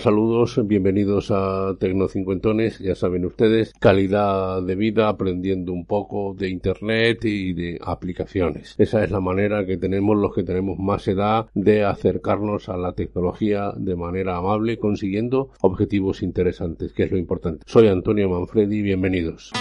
Saludos, bienvenidos a Tecnocincuentones, ya saben ustedes, calidad de vida aprendiendo un poco de Internet y de aplicaciones. Esa es la manera que tenemos los que tenemos más edad de acercarnos a la tecnología de manera amable, consiguiendo objetivos interesantes, que es lo importante. Soy Antonio Manfredi, bienvenidos.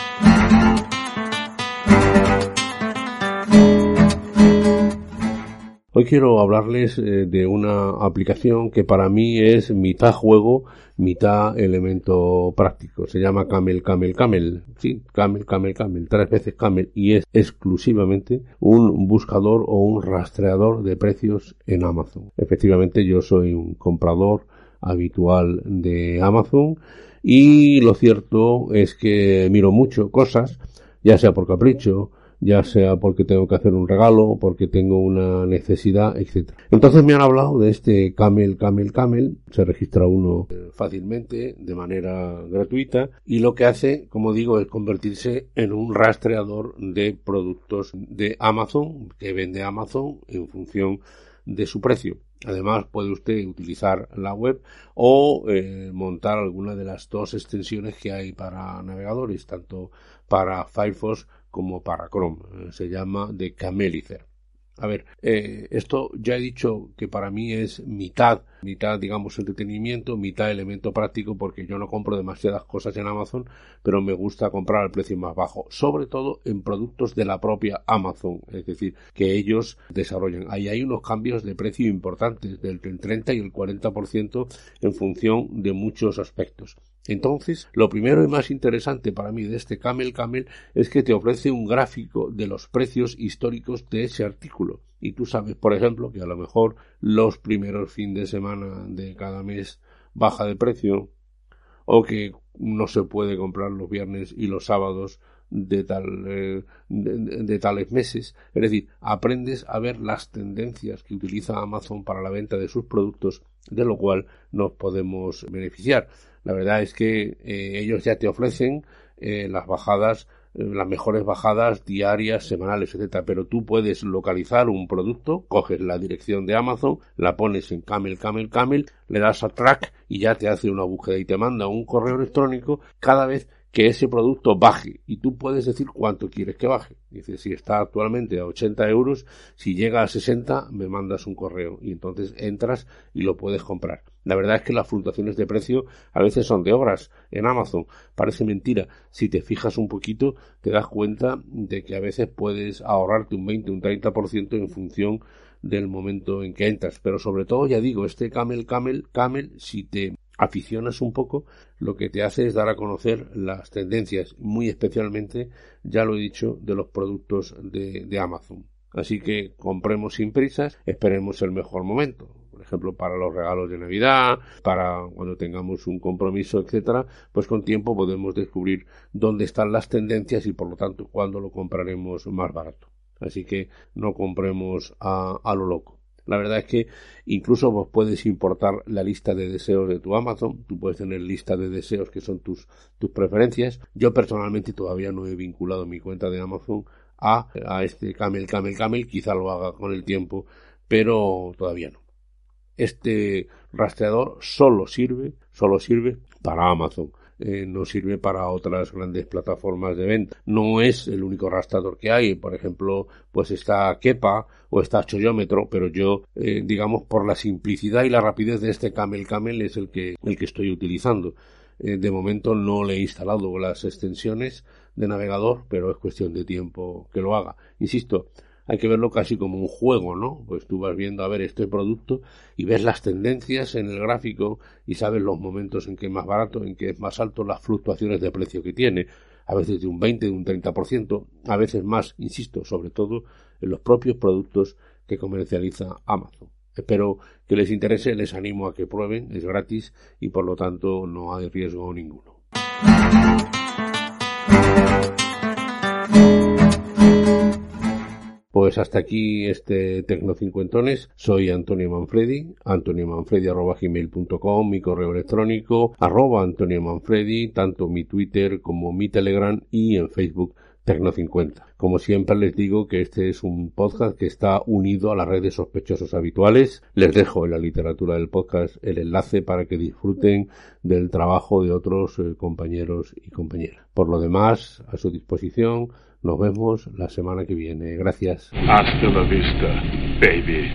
Hoy quiero hablarles eh, de una aplicación que para mí es mitad juego, mitad elemento práctico. Se llama Camel, Camel, Camel. Sí, Camel, Camel, Camel. Tres veces Camel. Y es exclusivamente un buscador o un rastreador de precios en Amazon. Efectivamente, yo soy un comprador habitual de Amazon y lo cierto es que miro mucho cosas, ya sea por capricho, ya sea porque tengo que hacer un regalo, porque tengo una necesidad, etc. Entonces me han hablado de este Camel, Camel, Camel, se registra uno eh, fácilmente, de manera gratuita, y lo que hace, como digo, es convertirse en un rastreador de productos de Amazon, que vende Amazon en función de su precio. Además, puede usted utilizar la web o eh, montar alguna de las dos extensiones que hay para navegadores, tanto para Firefox como para Chrome. Eh, se llama de Camelicer. A ver, eh, esto ya he dicho que para mí es mitad, mitad, digamos, entretenimiento, mitad elemento práctico, porque yo no compro demasiadas cosas en Amazon, pero me gusta comprar al precio más bajo, sobre todo en productos de la propia Amazon, es decir, que ellos desarrollan. Ahí hay unos cambios de precio importantes, del 30 y el 40% en función de muchos aspectos. Entonces, lo primero y más interesante para mí de este Camel Camel es que te ofrece un gráfico de los precios históricos de ese artículo. Y tú sabes, por ejemplo, que a lo mejor los primeros fines de semana de cada mes baja de precio, o que no se puede comprar los viernes y los sábados de, tal, eh, de, tales meses. Es decir, aprendes a ver las tendencias que utiliza Amazon para la venta de sus productos, de lo cual nos podemos beneficiar. La verdad es que eh, ellos ya te ofrecen eh, las bajadas, eh, las mejores bajadas diarias, semanales, etcétera. Pero tú puedes localizar un producto, coges la dirección de Amazon, la pones en Camel, Camel, Camel, le das a track y ya te hace una búsqueda y te manda un correo electrónico cada vez que ese producto baje y tú puedes decir cuánto quieres que baje. Dice, si está actualmente a 80 euros, si llega a 60 me mandas un correo y entonces entras y lo puedes comprar. La verdad es que las fluctuaciones de precio a veces son de obras en Amazon. Parece mentira. Si te fijas un poquito, te das cuenta de que a veces puedes ahorrarte un 20, un 30% en función del momento en que entras. Pero sobre todo, ya digo, este Camel, Camel, Camel, si te aficionas un poco, lo que te hace es dar a conocer las tendencias, muy especialmente, ya lo he dicho, de los productos de, Amazon. Así que compremos sin prisas, esperemos el mejor momento. Por ejemplo, para los regalos de Navidad, para cuando tengamos un compromiso, etcétera, pues con tiempo podemos descubrir dónde están las tendencias y por lo tanto cuándo lo compraremos más barato. Así que no compremos a, a lo loco. La verdad es que incluso vos puedes importar la lista de deseos de tu Amazon. Tú puedes tener lista de deseos que son tus, tus preferencias. Yo personalmente todavía no he vinculado mi cuenta de Amazon a, a este Camel, Camel, Camel. Quizá lo haga con el tiempo, pero todavía no. Este rastreador solo sirve, solo sirve para Amazon. Eh, nos sirve para otras grandes plataformas de venta. No es el único rastrador que hay, por ejemplo, pues está Kepa o está Choyómetro, pero yo, eh, digamos, por la simplicidad y la rapidez de este Camel Camel es el que, el que estoy utilizando. Eh, de momento no le he instalado las extensiones de navegador, pero es cuestión de tiempo que lo haga. Insisto, hay que verlo casi como un juego, ¿no? Pues tú vas viendo a ver este producto y ves las tendencias en el gráfico y sabes los momentos en que es más barato, en que es más alto, las fluctuaciones de precio que tiene, a veces de un 20, de un 30%, a veces más, insisto, sobre todo en los propios productos que comercializa Amazon. Espero que les interese, les animo a que prueben, es gratis y por lo tanto no hay riesgo ninguno. Pues hasta aquí este Tecnocincuentones. Soy Antonio Manfredi, antoniomanfredi.com, mi correo electrónico, arroba Antonio Manfredi, tanto mi Twitter como mi Telegram y en Facebook Tecno50. Como siempre les digo que este es un podcast que está unido a las redes sospechosos habituales. Les dejo en la literatura del podcast el enlace para que disfruten del trabajo de otros eh, compañeros y compañeras. Por lo demás, a su disposición, nos vemos la semana que viene. Gracias. Hasta la vista, baby.